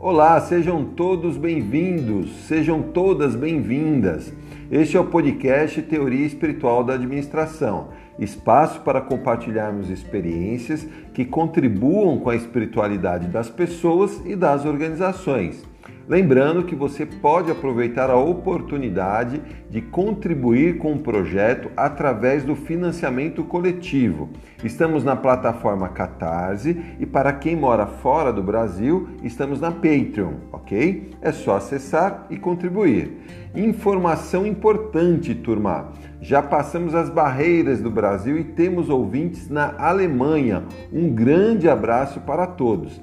Olá, sejam todos bem-vindos, sejam todas bem-vindas. Este é o podcast Teoria Espiritual da Administração espaço para compartilharmos experiências que contribuam com a espiritualidade das pessoas e das organizações. Lembrando que você pode aproveitar a oportunidade de contribuir com o projeto através do financiamento coletivo. Estamos na plataforma Catarse e para quem mora fora do Brasil, estamos na Patreon, ok? É só acessar e contribuir. Informação importante, turma. Já passamos as barreiras do Brasil e temos ouvintes na Alemanha. Um grande abraço para todos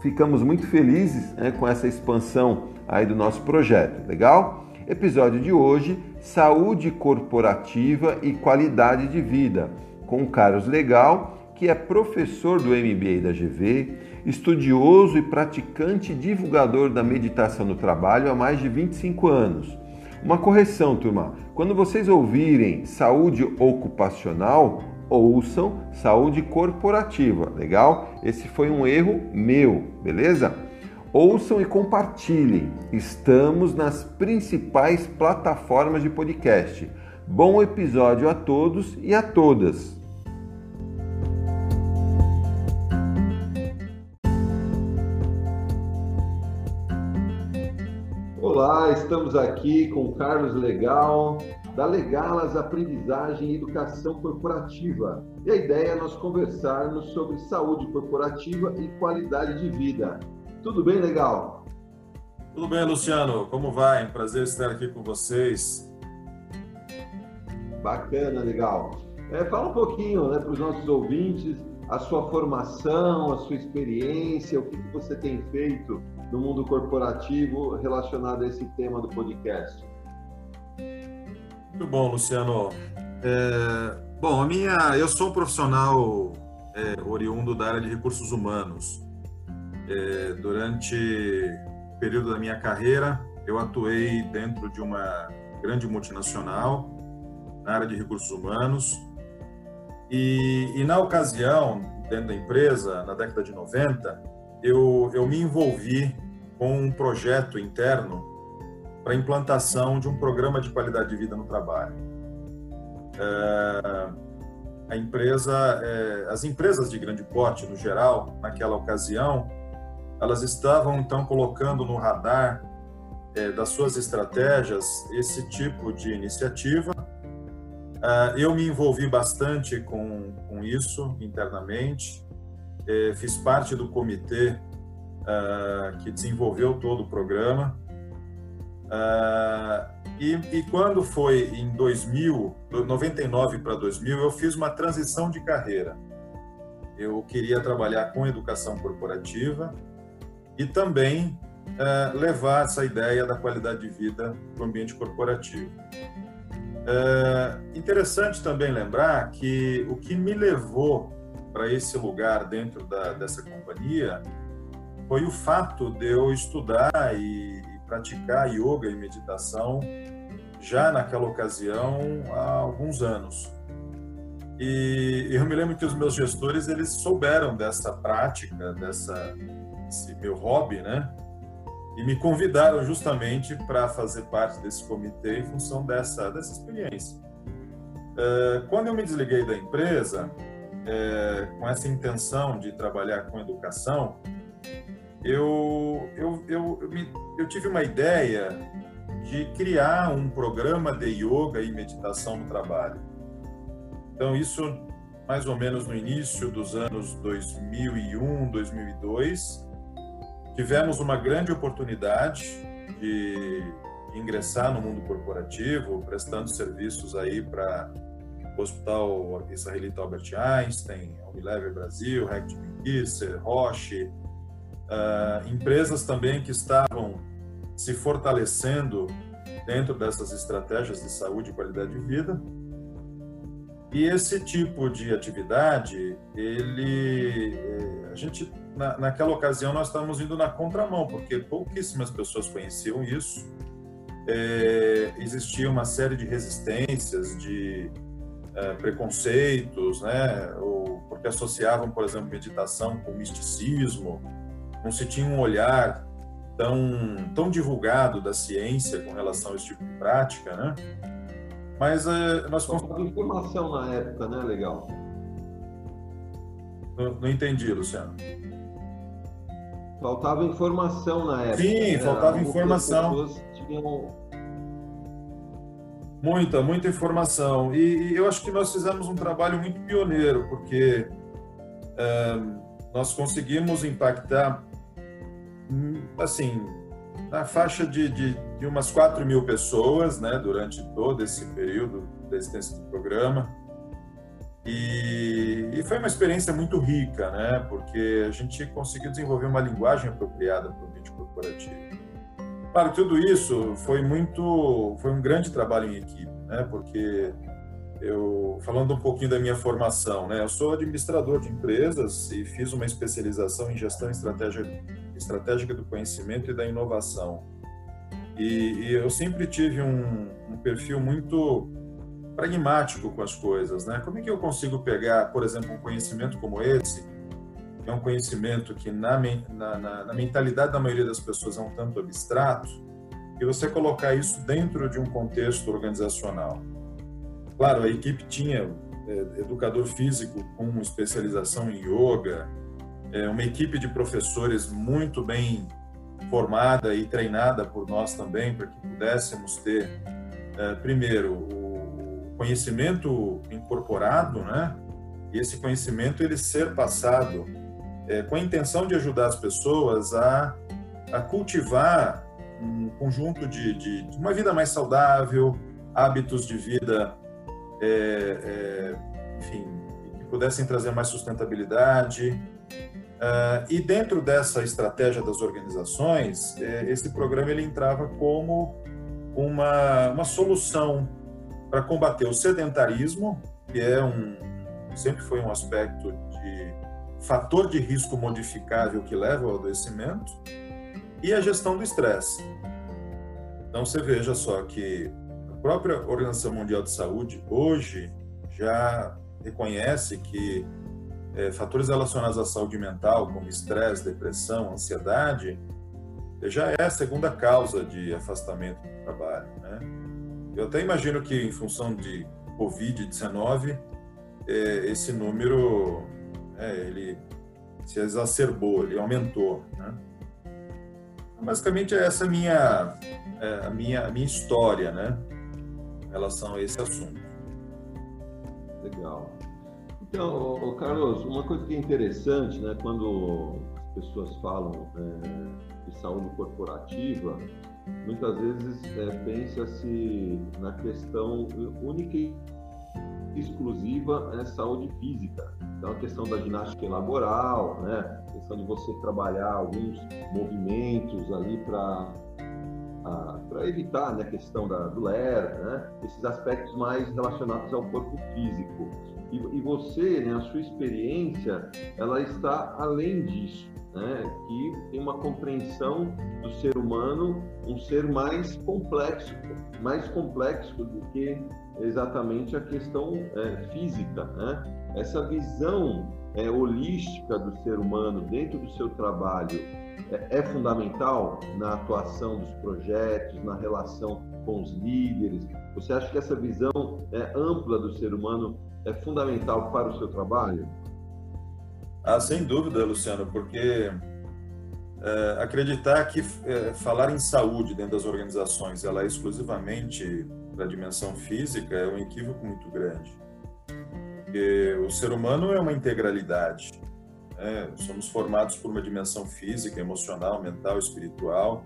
ficamos muito felizes né, com essa expansão aí do nosso projeto, legal? Episódio de hoje: saúde corporativa e qualidade de vida, com Carlos Legal, que é professor do MBA da GV, estudioso e praticante divulgador da meditação no trabalho há mais de 25 anos. Uma correção, turma. Quando vocês ouvirem saúde ocupacional, ouçam saúde corporativa, legal? Esse foi um erro meu, beleza? Ouçam e compartilhem. Estamos nas principais plataformas de podcast. Bom episódio a todos e a todas. Olá, estamos aqui com Carlos Legal, da Legalas Aprendizagem e Educação Corporativa. E a ideia é nós conversarmos sobre saúde corporativa e qualidade de vida. Tudo bem, Legal? Tudo bem, Luciano. Como vai? Um prazer estar aqui com vocês. Bacana, legal. É, fala um pouquinho né, para os nossos ouvintes a sua formação, a sua experiência, o que, que você tem feito no mundo corporativo relacionado a esse tema do podcast. Muito bom, Luciano. É, bom, a minha, eu sou um profissional é, oriundo da área de recursos humanos. É, durante o período da minha carreira, eu atuei dentro de uma grande multinacional na área de recursos humanos. E, e na ocasião, dentro da empresa, na década de 90, eu, eu me envolvi com um projeto interno para a implantação de um programa de qualidade de vida no trabalho. É, a empresa, é, as empresas de grande porte, no geral, naquela ocasião, elas estavam então colocando no radar é, das suas estratégias esse tipo de iniciativa. É, eu me envolvi bastante com, com isso internamente, é, fiz parte do comitê é, que desenvolveu todo o programa Uh, e, e, quando foi em 2000, 99 para 2000, eu fiz uma transição de carreira. Eu queria trabalhar com educação corporativa e também uh, levar essa ideia da qualidade de vida para o ambiente corporativo. Uh, interessante também lembrar que o que me levou para esse lugar dentro da, dessa companhia foi o fato de eu estudar e praticar yoga e meditação já naquela ocasião há alguns anos. E eu me lembro que os meus gestores eles souberam dessa prática, dessa esse meu hobby, né? E me convidaram justamente para fazer parte desse comitê em função dessa dessa experiência. Eh, quando eu me desliguei da empresa, eh, com essa intenção de trabalhar com educação, eu, eu, eu, eu, me, eu tive uma ideia de criar um programa de yoga e meditação no trabalho. Então, isso mais ou menos no início dos anos 2001, 2002. Tivemos uma grande oportunidade de ingressar no mundo corporativo, prestando serviços aí para o Hospital Israelita Albert Einstein, Unilever Brasil, Reckitt Kisser, Roche, uh, empresas também que estavam se fortalecendo dentro dessas estratégias de saúde e qualidade de vida. E esse tipo de atividade, ele, eh, a gente, na, naquela ocasião, nós estávamos indo na contramão, porque pouquíssimas pessoas conheciam isso. É, existia uma série de resistências, de é, preconceitos, né? Ou porque associavam, por exemplo, meditação com misticismo, não se tinha um olhar tão, tão divulgado da ciência com relação a esse tipo de prática, né? Mas uh, nós faltava informação na época, né? Legal. Não, não entendi, Luciano. Faltava informação na época. Sim, né? faltava informação. Tinham... Muita, muita informação. E, e, eu acho que nós fizemos um trabalho muito pioneiro, porque uh, nós conseguimos impactar, assim, na faixa de, de, de, umas 4 mil pessoas, né, durante todo esse período da existência do programa. E, e, foi uma experiência muito rica, né, porque a gente conseguiu desenvolver uma linguagem apropriada para o vídeo corporativo. Claro, tudo isso foi muito, foi um grande trabalho em equipe, né, porque eu falando um pouquinho da minha formação, né? Eu sou administrador de empresas e fiz uma especialização em gestão estratégica, estratégica do conhecimento e da inovação. E, e eu sempre tive um, um, perfil muito pragmático com as coisas, né? Como é que eu consigo pegar, por exemplo, um conhecimento como esse, que é um conhecimento que na, na, na, na mentalidade da maioria das pessoas é um tanto abstrato, e você colocar isso dentro de um contexto organizacional? Claro, a equipe tinha é, educador físico com especialização em yoga, é, uma equipe de professores muito bem formada e treinada por nós também, para que pudéssemos ter, é, primeiro, o conhecimento incorporado, né? E esse conhecimento ele ser passado é, com a intenção de ajudar as pessoas a, a cultivar um conjunto de, de, de uma vida mais saudável, hábitos de vida é, é, enfim, que pudessem trazer mais sustentabilidade. Uh, e dentro dessa estratégia das organizações, é, esse programa ele entrava como uma, uma solução para combater o sedentarismo, que é um sempre foi um aspecto de fator de risco modificável que leva ao adoecimento, e a gestão do estresse. Então você veja só que própria Organização Mundial de Saúde hoje já reconhece que é, fatores relacionados à saúde mental, como estresse, depressão, ansiedade, já é a segunda causa de afastamento do trabalho. Né? Eu até imagino que, em função de Covid-19, é, esse número é, ele se exacerbou, ele aumentou. Né? Basicamente, essa é minha, é, a minha, a minha história, né? em relação a esse assunto. Legal. Então, Carlos, uma coisa que é interessante, né, quando as pessoas falam é, de saúde corporativa, muitas vezes é, pensa-se na questão única e exclusiva é saúde física. Então, a questão da ginástica laboral, né, a questão de você trabalhar alguns movimentos ali para para evitar né, a questão da, do LER, né, esses aspectos mais relacionados ao corpo físico. E, e você, né, a sua experiência, ela está além disso, né, que tem uma compreensão do ser humano, um ser mais complexo, mais complexo do que exatamente a questão é, física. Né? Essa visão é, holística do ser humano dentro do seu trabalho é, é fundamental na atuação dos projetos, na relação com os líderes? Você acha que essa visão é, ampla do ser humano é fundamental para o seu trabalho? Ah, sem dúvida, Luciano, porque é, acreditar que é, falar em saúde dentro das organizações ela é exclusivamente da dimensão física é um equívoco muito grande. Porque o ser humano é uma integralidade. Né? Somos formados por uma dimensão física, emocional, mental, espiritual,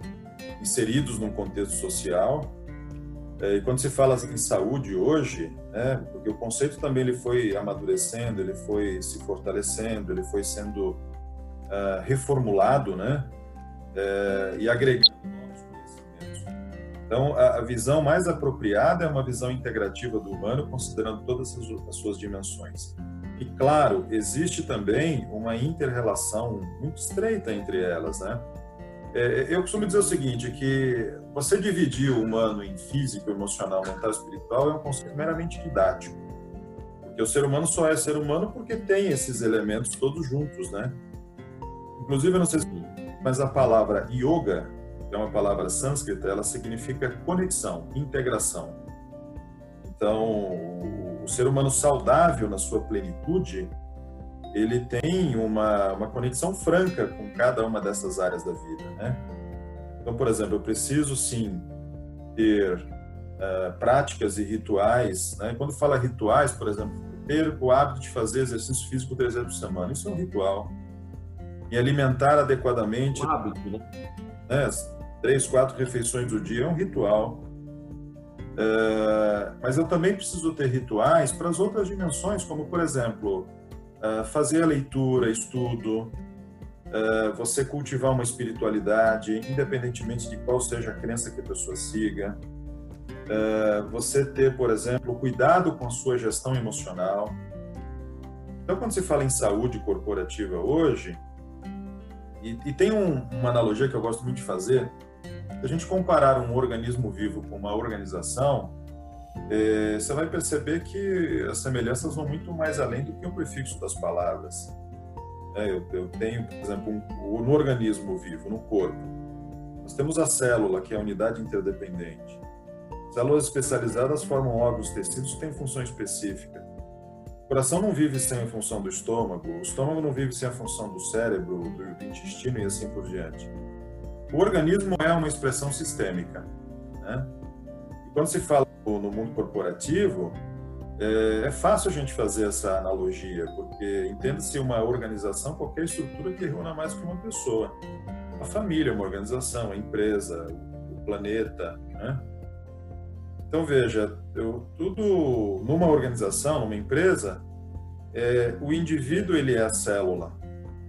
inseridos num contexto social. É, e quando se fala em saúde hoje, né, porque o conceito também ele foi amadurecendo, ele foi se fortalecendo, ele foi sendo uh, reformulado, né, é, e agregando conhecimentos. Então, a, a, visão mais apropriada é uma visão integrativa do humano, considerando todas as, as suas dimensões. E claro, existe também uma inter-relação muito estreita entre elas, né? É, eu costumo dizer o seguinte, que você dividir o humano em físico, emocional, mental e espiritual é um conceito meramente didático. Porque o ser humano só é ser humano porque tem esses elementos todos juntos, né? Inclusive, eu não sei se mas a palavra yoga, é uma palavra sânscrita, ela significa conexão, integração. Então, o, ser humano saudável na sua plenitude, ele tem uma, uma conexão franca com cada uma dessas áreas da vida, né? Então, por exemplo, eu preciso sim ter uh, práticas e rituais. Né? Quando fala rituais, por exemplo, ter o hábito de fazer exercício físico três vezes por semana, isso é um ritual. E alimentar adequadamente. Um hábito, né? né? Três, quatro refeições do dia é um ritual. Uh, mas eu também preciso ter rituais para as outras dimensões, como, por exemplo, uh, fazer a leitura, estudo, uh, você cultivar uma espiritualidade, independentemente de qual seja a crença que a pessoa siga, você ter, por exemplo, cuidado com a sua gestão emocional. Então, quando se fala em saúde corporativa hoje, e, e tem um, uma analogia que eu gosto muito de fazer, a gente comparar um organismo vivo com uma organização, é, você vai perceber que as semelhanças vão muito mais além do que o prefixo das palavras. É, eu, eu, tenho, por exemplo, um, no organismo vivo, no corpo, nós temos a célula, que é a unidade interdependente. Células especializadas formam órgãos, tecidos têm função específica. O coração não vive sem a função do estômago, o estômago não vive sem a função do cérebro, do intestino e assim por diante. O organismo é uma expressão sistêmica. Né? E quando se fala no mundo corporativo, é, é, fácil a gente fazer essa analogia, porque entende-se uma organização, qualquer estrutura que reúna mais que uma pessoa. A família é uma organização, a empresa, o planeta, né? Então veja, eu, tudo numa organização, numa empresa, é, o indivíduo ele é a célula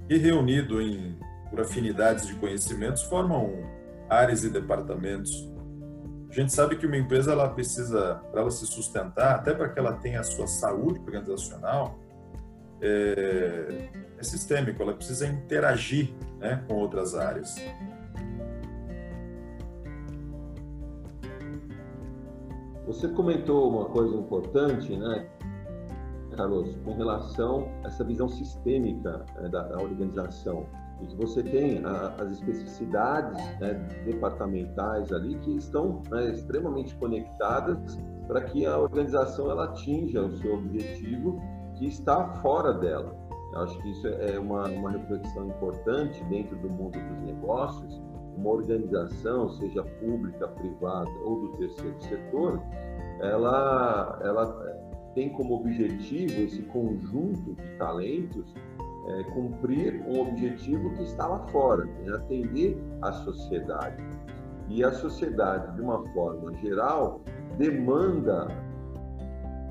e reunido em por afinidades de conhecimentos formam áreas e departamentos a gente sabe que uma empresa ela precisa, para ela se sustentar, até para que ela tenha a sua saúde organizacional, é, é sistêmico, ela precisa interagir né, com outras áreas. Você comentou uma coisa importante, né, Carlos, com relação a essa visão sistêmica né, da, da organização e que você tem a, as especificidades né, departamentais ali que estão né, extremamente conectadas para que a organização ela atinja o seu objetivo que está fora dela. Eu acho que isso é uma, uma reflexão importante dentro do mundo dos negócios. Uma organização, seja pública, privada ou do terceiro setor, ela, ela tem como objetivo esse conjunto de talentos é, cumprir um objetivo que está lá fora, é atender a sociedade. E a sociedade, de uma forma geral, demanda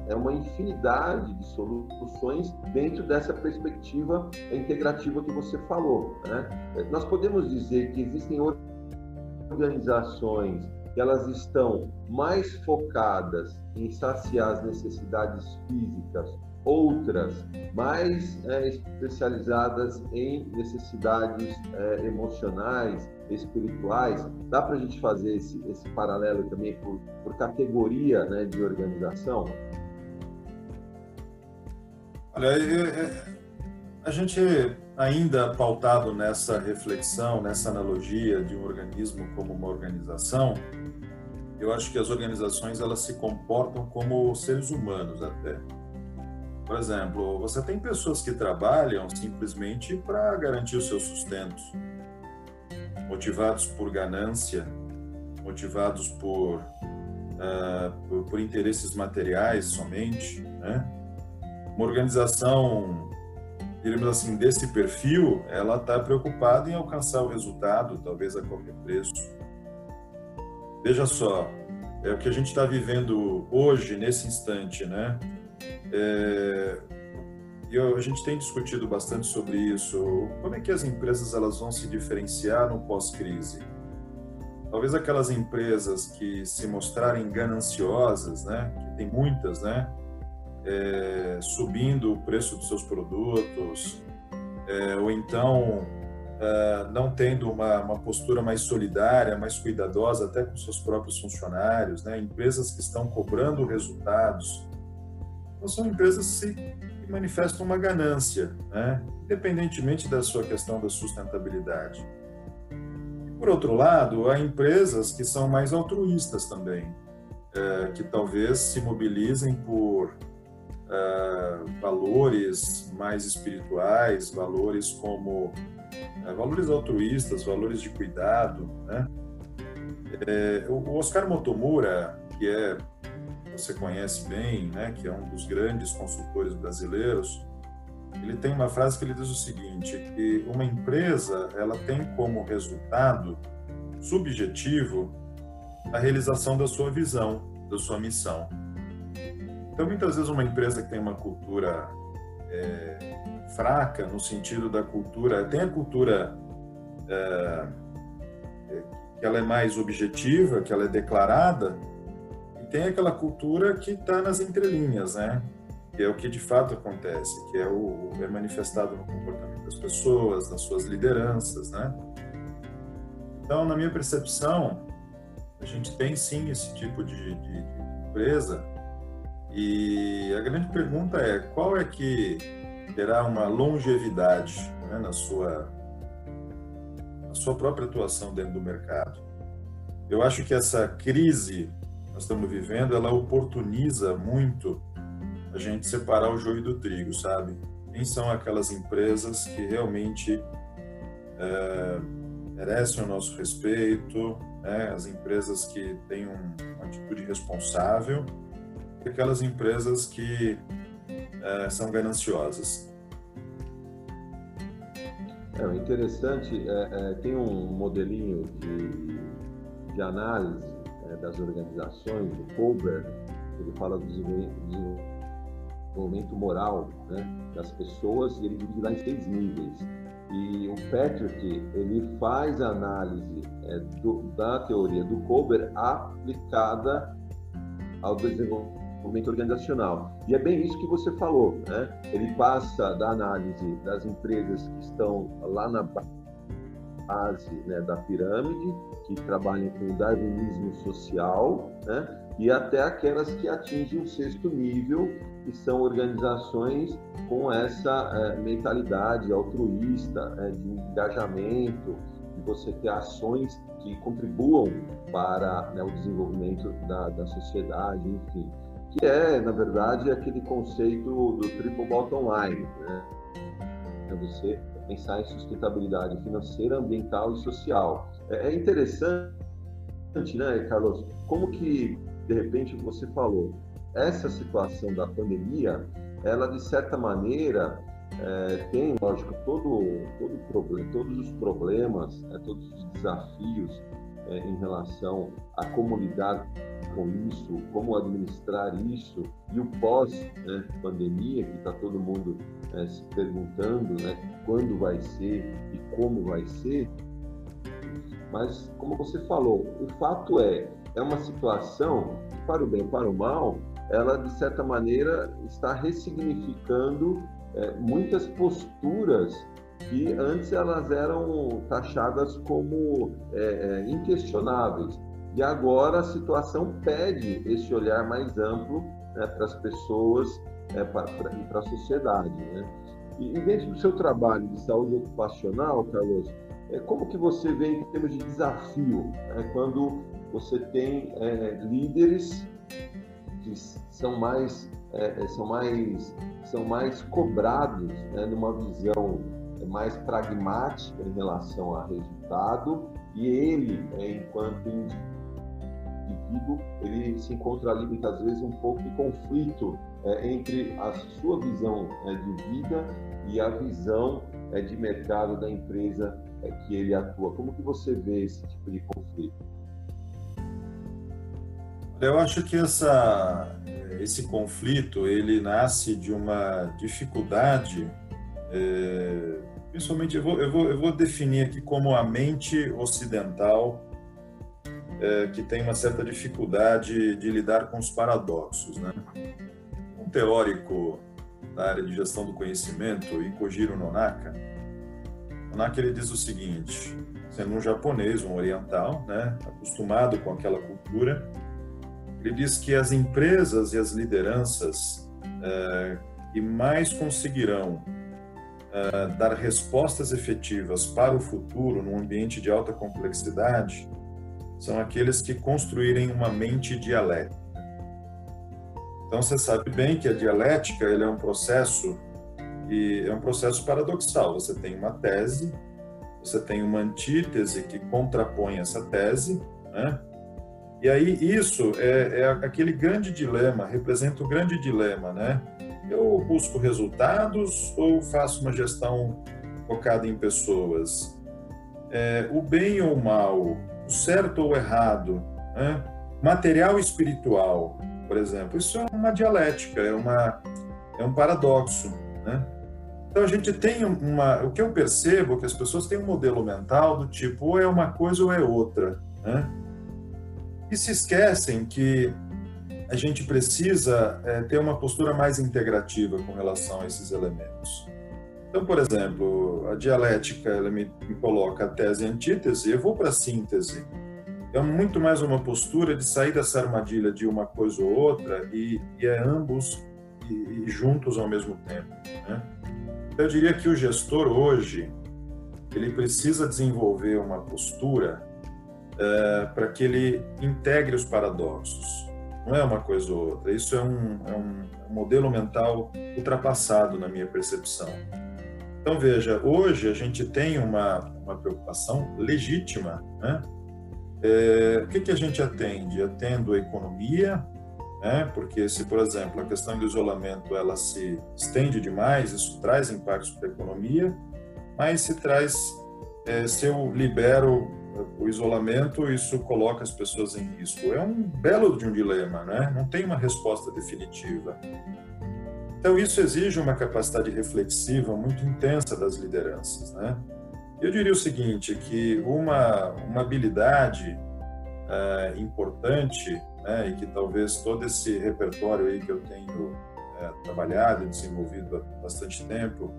é uma infinidade de soluções dentro dessa perspectiva integrativa que você falou. Né? Nós podemos dizer que existem organizações que elas estão mais focadas em saciar as necessidades físicas outras mais é, especializadas em necessidades é, emocionais, espirituais. Dá para a gente fazer esse, esse paralelo também por, por categoria né, de organização? Olha, a gente ainda pautado nessa reflexão, nessa analogia de um organismo como uma organização, eu acho que as organizações elas se comportam como seres humanos até. Por exemplo, você tem pessoas que trabalham simplesmente para garantir o seu sustento, motivados por ganância, motivados por, uh, por, por, interesses materiais somente. Né? Uma organização, diríamos assim, desse perfil, ela está preocupada em alcançar o resultado, talvez a qualquer preço. Veja só, é o que a gente está vivendo hoje, nesse instante, né? É, e a gente tem discutido bastante sobre isso. Como é que as empresas elas vão se diferenciar no pós-crise? Talvez aquelas empresas que se mostrarem gananciosas, né, que tem muitas, né, é, subindo o preço dos seus produtos, é, ou então é, não tendo uma, uma, postura mais solidária, mais cuidadosa até com seus próprios funcionários, né, empresas que estão cobrando resultados então, são empresas que manifestam uma ganância, né? independentemente da sua questão da sustentabilidade. Por outro lado, há empresas que são mais altruístas também, é, que talvez se mobilizem por é, valores mais espirituais, valores como é, valores altruístas, valores de cuidado, né? É, o Oscar Motomura, que é você conhece bem, né, que é um dos grandes consultores brasileiros, ele tem uma frase que ele diz o seguinte, que uma empresa ela tem como resultado subjetivo a realização da sua visão, da sua missão. Então, muitas vezes uma empresa que tem uma cultura é, fraca, no sentido da cultura, tem a cultura é, é que ela é mais objetiva, que ela é declarada, tem aquela cultura que está nas entrelinhas, né? que é o que de fato acontece, que é o é manifestado no comportamento das pessoas, das suas lideranças, né? Então, na minha percepção, a gente tem sim esse tipo de, de, de empresa e a grande pergunta é qual é que terá uma longevidade né, na sua na sua própria atuação dentro do mercado. Eu acho que essa crise nós estamos vivendo, ela oportuniza muito a gente separar o joio do trigo, sabe? Quem são aquelas empresas que realmente é, merecem o nosso respeito, né? as empresas que têm um, uma atitude responsável e aquelas empresas que é, são gananciosas. É interessante, é, é, tem um modelinho de, de análise das organizações, do Colbert, ele fala do desenvolvimento moral né, das pessoas e ele divide lá em seis níveis. E o Patrick ele faz a análise é, do, da teoria do Kober aplicada ao desenvolvimento organizacional. E é bem isso que você falou, né? Ele passa da análise das empresas que estão lá na base né, da pirâmide, que trabalham com o darwinismo social, né? e até aquelas que atingem o sexto nível, que são organizações com essa é, mentalidade altruísta, é, de engajamento, de você ter ações que contribuam para né, o desenvolvimento da, da sociedade, enfim. Que é, na verdade, aquele conceito do triple bottom line, né? É você pensar em sustentabilidade financeira, ambiental e social. É, é interessante, né, Carlos, como que de repente você falou, essa situação da pandemia, ela de certa maneira é, tem, lógico, todo, todo problema, todos os problemas, é, todos os desafios é, em relação à comunidade com isso, como administrar isso e o pós-pandemia, né, que está todo mundo é, se perguntando né, quando vai ser e como vai ser. Mas, como você falou, o fato é é uma situação para o bem ou para o mal, ela, de certa maneira, está ressignificando é, muitas posturas que antes elas eram taxadas como é, é inquestionáveis. E agora a situação pede esse olhar mais amplo né, para as pessoas é, pra, e para a sociedade. Né? E, e, dentro do seu trabalho de saúde ocupacional, Carlos, é, como que você vê em termos de desafio, né, quando você tem é, líderes que são mais é, é, são mais são mais cobrados né, numa visão mais pragmática em relação a resultado e ele é, enquanto indivíduo ele se encontra ali muitas vezes um pouco de conflito é, entre a sua visão é, de vida e a visão é, de mercado da empresa que ele atua. Como que você vê esse tipo de conflito? Eu acho que essa, esse conflito ele nasce de uma dificuldade, é, principalmente eu vou, eu, vou, eu vou definir aqui como a mente ocidental é, que tem uma certa dificuldade de lidar com os paradoxos. Né? Um teórico da área de gestão do conhecimento, Ikojiro Nonaka, Nonaka ele diz o seguinte, sendo um japonês, um oriental, né, acostumado com aquela cultura, ele diz que as empresas e as lideranças é, que mais conseguirão uh, dar respostas efetivas para o futuro num ambiente de alta complexidade são aqueles que construírem uma mente dialética. Então você sabe bem que a dialética ele é um processo e é um processo paradoxal. Você tem uma tese, você tem uma antítese que contrapõe essa tese, né? E aí isso é, é aquele grande dilema, representa o grande dilema, né? Eu busco resultados ou faço uma gestão focada em pessoas? É, o bem ou o mal, o certo ou o errado, né? material espiritual, por exemplo, isso é uma dialética, é, uma, é um paradoxo, né? Então a gente tem uma, o que eu percebo é que as pessoas têm um modelo mental do tipo ou é uma coisa ou é outra, né? e se esquecem que a gente precisa é, ter uma postura mais integrativa com relação a esses elementos. Então, por exemplo, a dialética ela me, me coloca a tese e antítese, eu vou para a síntese. É muito mais uma postura de sair dessa armadilha de uma coisa ou outra e, e é ambos e, e, juntos ao mesmo tempo. Né? Então, eu diria que o gestor hoje ele precisa desenvolver uma postura é, para que ele integre os paradoxos. Não é uma coisa ou outra. Isso é um, é um modelo mental ultrapassado na minha percepção. Então, veja, hoje a gente tem uma, uma preocupação legítima. Né? É, o que, que a gente atende? Atendo a economia, né? porque se, por exemplo, a questão do isolamento ela se estende demais, isso traz impactos para a economia, mas se traz, é, se eu libero o isolamento, isso coloca as pessoas em risco. É um belo de um dilema, né? Não tem uma resposta definitiva. Então, isso exige uma capacidade reflexiva muito intensa das lideranças, né? Eu diria o seguinte, que uma, uma habilidade é, importante, né, e que talvez todo esse repertório aí que eu tenho é, trabalhado e desenvolvido há bastante tempo,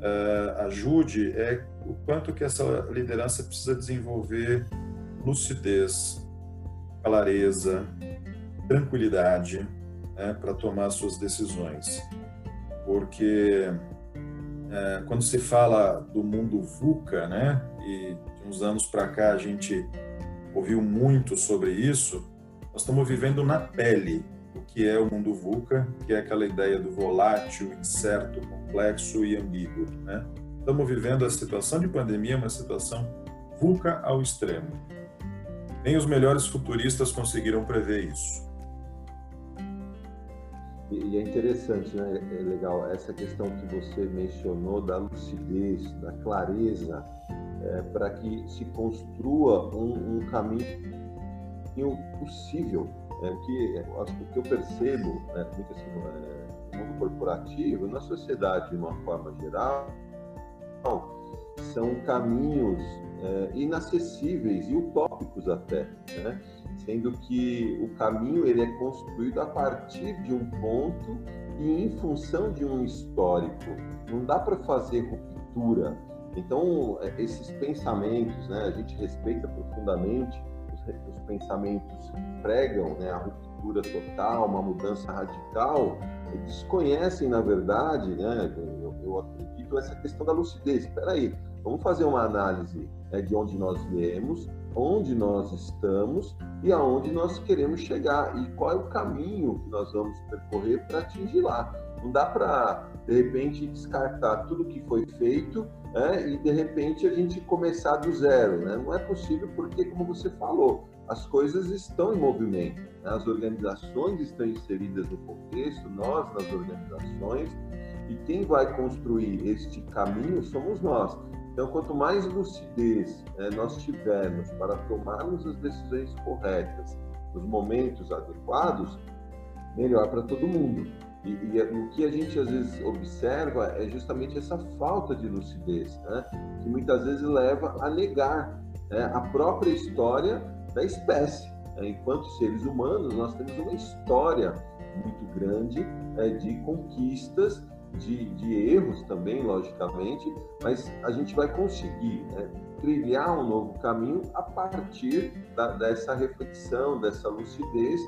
uh, ajude é o quanto que essa liderança precisa desenvolver lucidez, clareza, tranquilidade né, para tomar suas decisões. Porque uh, quando se fala do mundo VUCA, né, e de uns anos para cá a gente ouviu muito sobre isso, nós estamos vivendo na pele o que é o mundo VUCA, que é aquela ideia do volátil, incerto, complexo e ambíguo. Né? Estamos vivendo a situação de pandemia, uma situação VUCA ao extremo. Nem os melhores futuristas conseguiram prever isso. E é interessante, né? É legal essa questão que você mencionou da lucidez, da clareza, é, para que se construa um, um caminho possível é, que, o que eu percebo, né, muito assim, é, no mundo corporativo, na sociedade de uma forma geral, são caminhos é, inacessíveis e utópicos até, né? sendo que o caminho ele é construído a partir de um ponto e em função de um histórico. Não dá para fazer ruptura. Então, é, esses pensamentos, né, a gente respeita profundamente os pensamentos pregam né, a ruptura total, uma mudança radical, desconhecem, na verdade, né, eu, eu acredito, essa questão da lucidez. Espera aí, vamos fazer uma análise né, de onde nós viemos, onde nós estamos e aonde nós queremos chegar e qual é o caminho que nós vamos percorrer para atingir lá. Não dá para, de repente, descartar tudo que foi feito né, e, de repente, a gente começar do zero. Né? Não é possível porque, como você falou, as coisas estão em movimento. Né? As organizações estão inseridas no contexto, nós nas organizações, e quem vai construir este caminho somos nós. Então, quanto mais lucidez né, nós tivermos para tomarmos as decisões corretas nos momentos adequados, melhor para todo mundo. E, e, o que a gente às vezes observa é justamente essa falta de lucidez, né? que muitas vezes leva a negar né, a própria história da espécie. Né? Enquanto seres humanos, nós temos uma história muito grande é, de conquistas, de, de, erros também, logicamente, mas a gente vai conseguir né, trilhar um novo caminho a partir da, dessa reflexão, dessa lucidez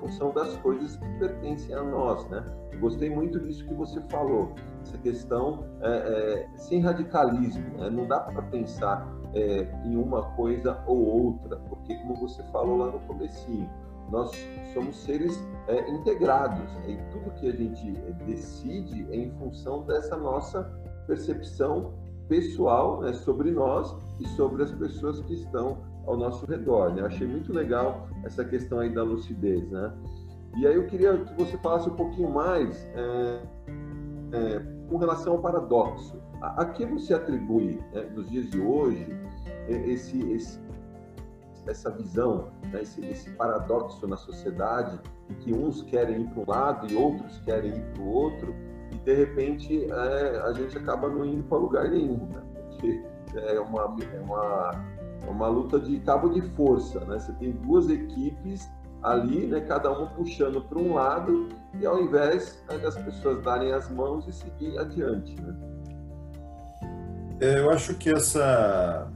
função das coisas que pertencem a nós, né? Gostei muito disso que você falou, essa questão é, é, sem radicalismo, né? não dá para pensar é, em uma coisa ou outra, porque como você falou lá no comecinho, nós somos seres é, integrados né? e tudo que a gente decide é em função dessa nossa percepção pessoal né, sobre nós e sobre as pessoas que estão ao nosso redor. Né? Achei muito legal essa questão aí da lucidez, né? E aí eu queria que você falasse um pouquinho mais é, é, com relação ao paradoxo. A, a que você atribui, né, nos dias de hoje, esse, esse essa visão, né, esse, esse, paradoxo na sociedade, em que uns querem ir para um lado e outros querem ir para o outro, e de repente é, a gente acaba não indo para lugar nenhum, né? porque é uma, é uma, é uma luta de cabo de força, né? Você tem duas equipes ali, né, cada uma puxando para um lado, e ao invés né, das pessoas darem as mãos e seguir adiante. Né? É, eu acho que essa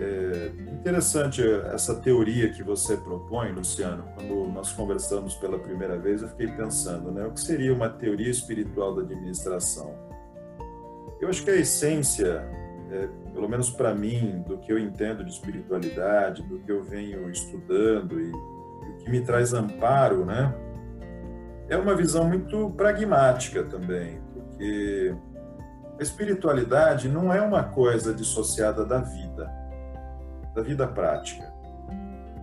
é interessante essa teoria que você propõe, Luciano. Quando nós conversamos pela primeira vez, eu fiquei pensando, né, o que seria uma teoria espiritual da administração? Eu acho que a essência, é, pelo menos para mim, do que eu entendo de espiritualidade, do que eu venho estudando e, o que me traz amparo, né, é uma visão muito pragmática também, porque a espiritualidade não é uma coisa dissociada da vida da vida prática.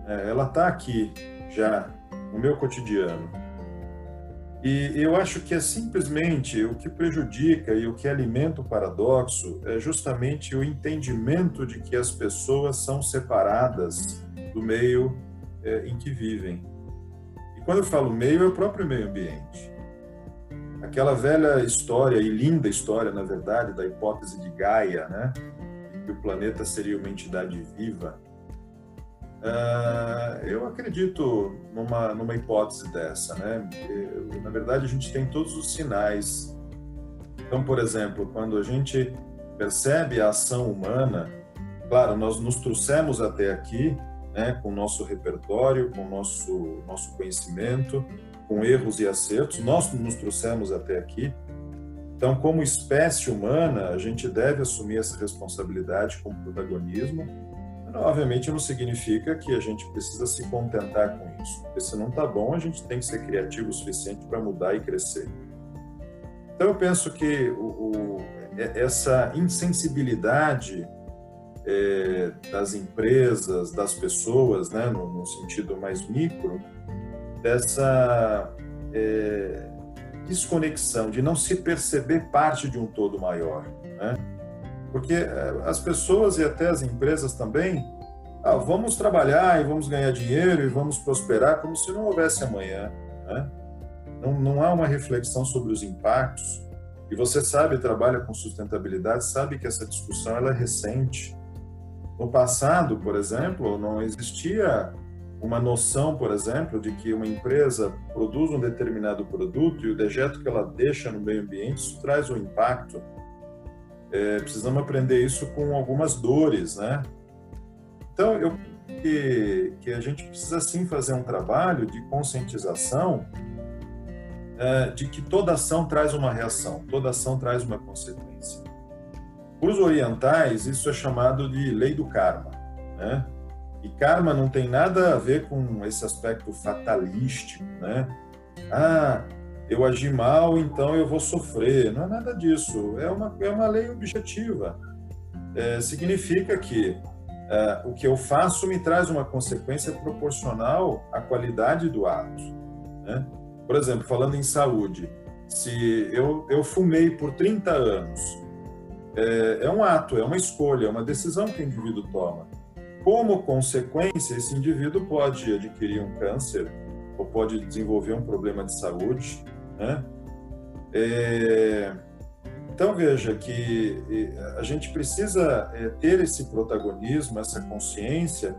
É, ela está aqui já no meu cotidiano. E eu acho que é simplesmente o que prejudica e o que alimenta o paradoxo é justamente o entendimento de que as pessoas são separadas do meio é, em que vivem. E quando eu falo meio, é o próprio meio ambiente. Aquela velha história, e linda história, na verdade, da hipótese de Gaia, né? que o planeta seria uma entidade viva, uh, eu acredito numa, numa hipótese dessa, né? Na verdade, a gente tem todos os sinais. Então, por exemplo, quando a gente percebe a ação humana, claro, nós nos trouxemos até aqui, né, com o nosso repertório, com o nosso, nosso conhecimento, com erros e acertos, nós nos trouxemos até aqui, então, como espécie humana, a gente deve assumir essa responsabilidade com protagonismo. Obviamente, não significa que a gente precisa se contentar com isso, porque se não está bom, a gente tem que ser criativo o suficiente para mudar e crescer. Então, eu penso que o, o, é, essa insensibilidade é, das empresas, das pessoas, né, no, no sentido mais micro, dessa é, desconexão, de não se perceber parte de um todo maior. Né? Porque eh, as pessoas e até as empresas também, ah, vamos trabalhar e vamos ganhar dinheiro e vamos prosperar como se não houvesse amanhã. Né? Não, não há uma reflexão sobre os impactos. E você sabe, trabalha com sustentabilidade, sabe que essa discussão ela é recente. No passado, por exemplo, não existia uma noção, por exemplo, de que uma empresa produz um determinado produto e o dejeto que ela deixa no meio ambiente isso traz um impacto. É, precisamos aprender isso com algumas dores, né? Então, eu que, que a gente precisa sim fazer um trabalho de conscientização é, de que toda ação traz uma reação, toda ação traz uma consequência. Para os orientais, isso é chamado de lei do karma, né? E karma não tem nada a ver com esse aspecto fatalístico, né? Ah, eu agi mal, então eu vou sofrer. Não é nada disso. É uma, é uma lei objetiva. É, significa que é, o que eu faço me traz uma consequência proporcional à qualidade do ato. Né? Por exemplo, falando em saúde, se eu, eu fumei por 30 anos, é, é um ato, é uma escolha, é uma decisão que o indivíduo toma. Como consequência, esse indivíduo pode adquirir um câncer ou pode desenvolver um problema de saúde, né? É... Então veja que a gente precisa é, ter esse protagonismo, essa consciência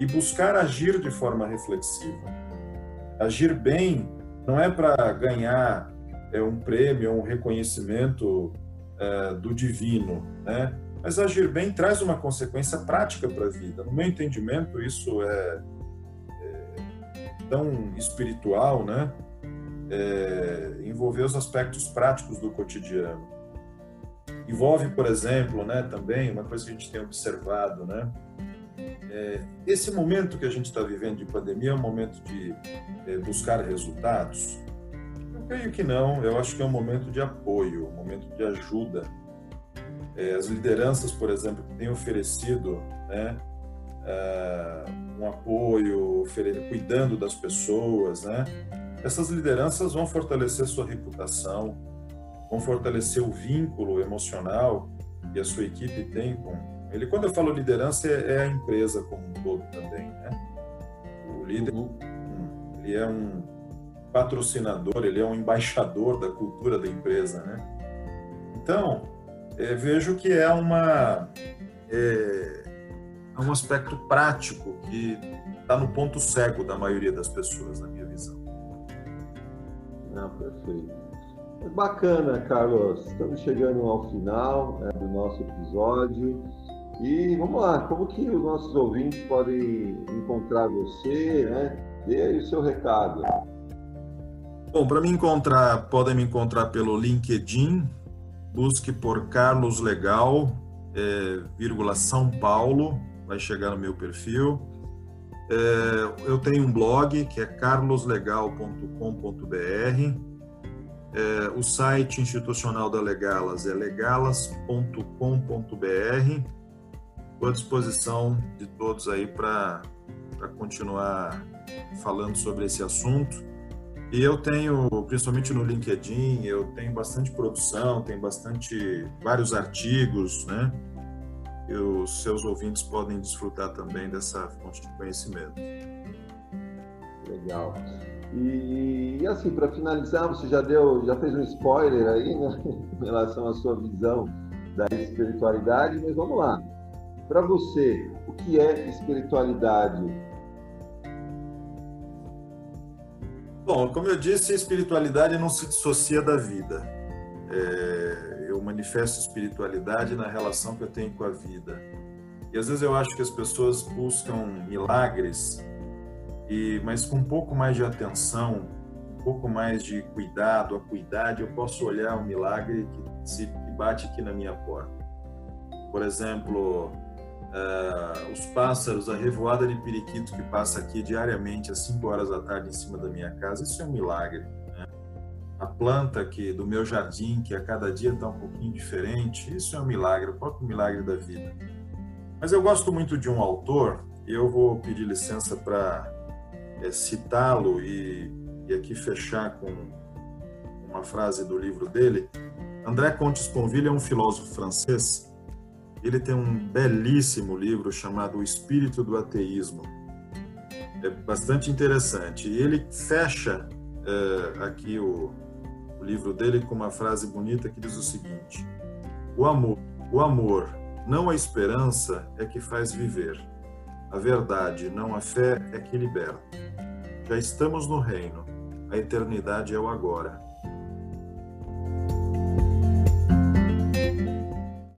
e buscar agir de forma reflexiva. Agir bem não é para ganhar é, um prêmio, um reconhecimento é, do divino, né? Mas agir bem traz uma consequência prática para a vida. No meu entendimento, isso é, é tão espiritual, né? É, envolver os aspectos práticos do cotidiano. Envolve, por exemplo, né, também uma coisa que a gente tem observado, né? É, esse momento que a gente está vivendo de pandemia é um momento de é, buscar resultados? Eu creio que não. Eu acho que é um momento de apoio, um momento de ajuda. É, as lideranças, por exemplo, que têm oferecido né, uh, um apoio, cuidando das pessoas, né? Essas lideranças vão fortalecer sua reputação, vão fortalecer o vínculo emocional que a sua equipe tem com ele. Quando eu falo liderança, é, é a empresa como um todo também, né? O líder, uhum. hum, ele é um patrocinador, ele é um embaixador da cultura da empresa, né? Então, é, vejo que é uma é, é um aspecto prático que está no ponto cego da maioria das pessoas, na Não, perfeito. Bacana, Carlos. Estamos chegando ao final né, do nosso episódio. E vamos lá, como que os nossos ouvintes podem encontrar você, né? Dê aí o seu recado. Bom, para me encontrar, podem me encontrar pelo LinkedIn, busque por Carlos Legal, é, vírgula São Paulo, vai chegar no meu perfil. É, eu tenho um blog que é carloslegal.com.br. É, o site institucional da Legalas é legalas.com.br. Estou à disposição de todos aí para continuar falando sobre esse assunto. E eu tenho, principalmente no LinkedIn, eu tenho bastante produção, tenho bastante vários artigos, né? E os seus ouvintes podem desfrutar também dessa fonte de conhecimento. Legal. E, e assim, para finalizar, você já deu, já fez um spoiler aí, né, em relação à sua visão da espiritualidade, mas vamos lá. Para você, o que é espiritualidade? Bom, como eu disse, espiritualidade não se dissocia da vida. É manifesto espiritualidade na relação que eu tenho com a vida. E às vezes eu acho que as pessoas buscam milagres, e mas com um pouco mais de atenção, um pouco mais de cuidado, acuidade, eu posso olhar um milagre que se que bate aqui na minha porta. Por exemplo, uh, os pássaros, a revoada de periquito que passa aqui diariamente às 5 horas da tarde em cima da minha casa, isso é um milagre a planta que do meu jardim, que a cada dia está um pouquinho diferente, isso é um milagre, o próprio milagre da vida. Mas eu gosto muito de um autor, eu vou pedir licença para é, citá-lo e, e aqui fechar com uma frase do livro dele. André Comte Sponville é um filósofo francês. Ele tem um belíssimo livro chamado O Espírito do Ateísmo. É bastante interessante. E ele fecha é, aqui o, o livro dele com uma frase bonita que diz o seguinte: O amor, o amor, não a esperança é que faz viver. A verdade, não a fé, é que liberta. Já estamos no reino. A eternidade é o agora.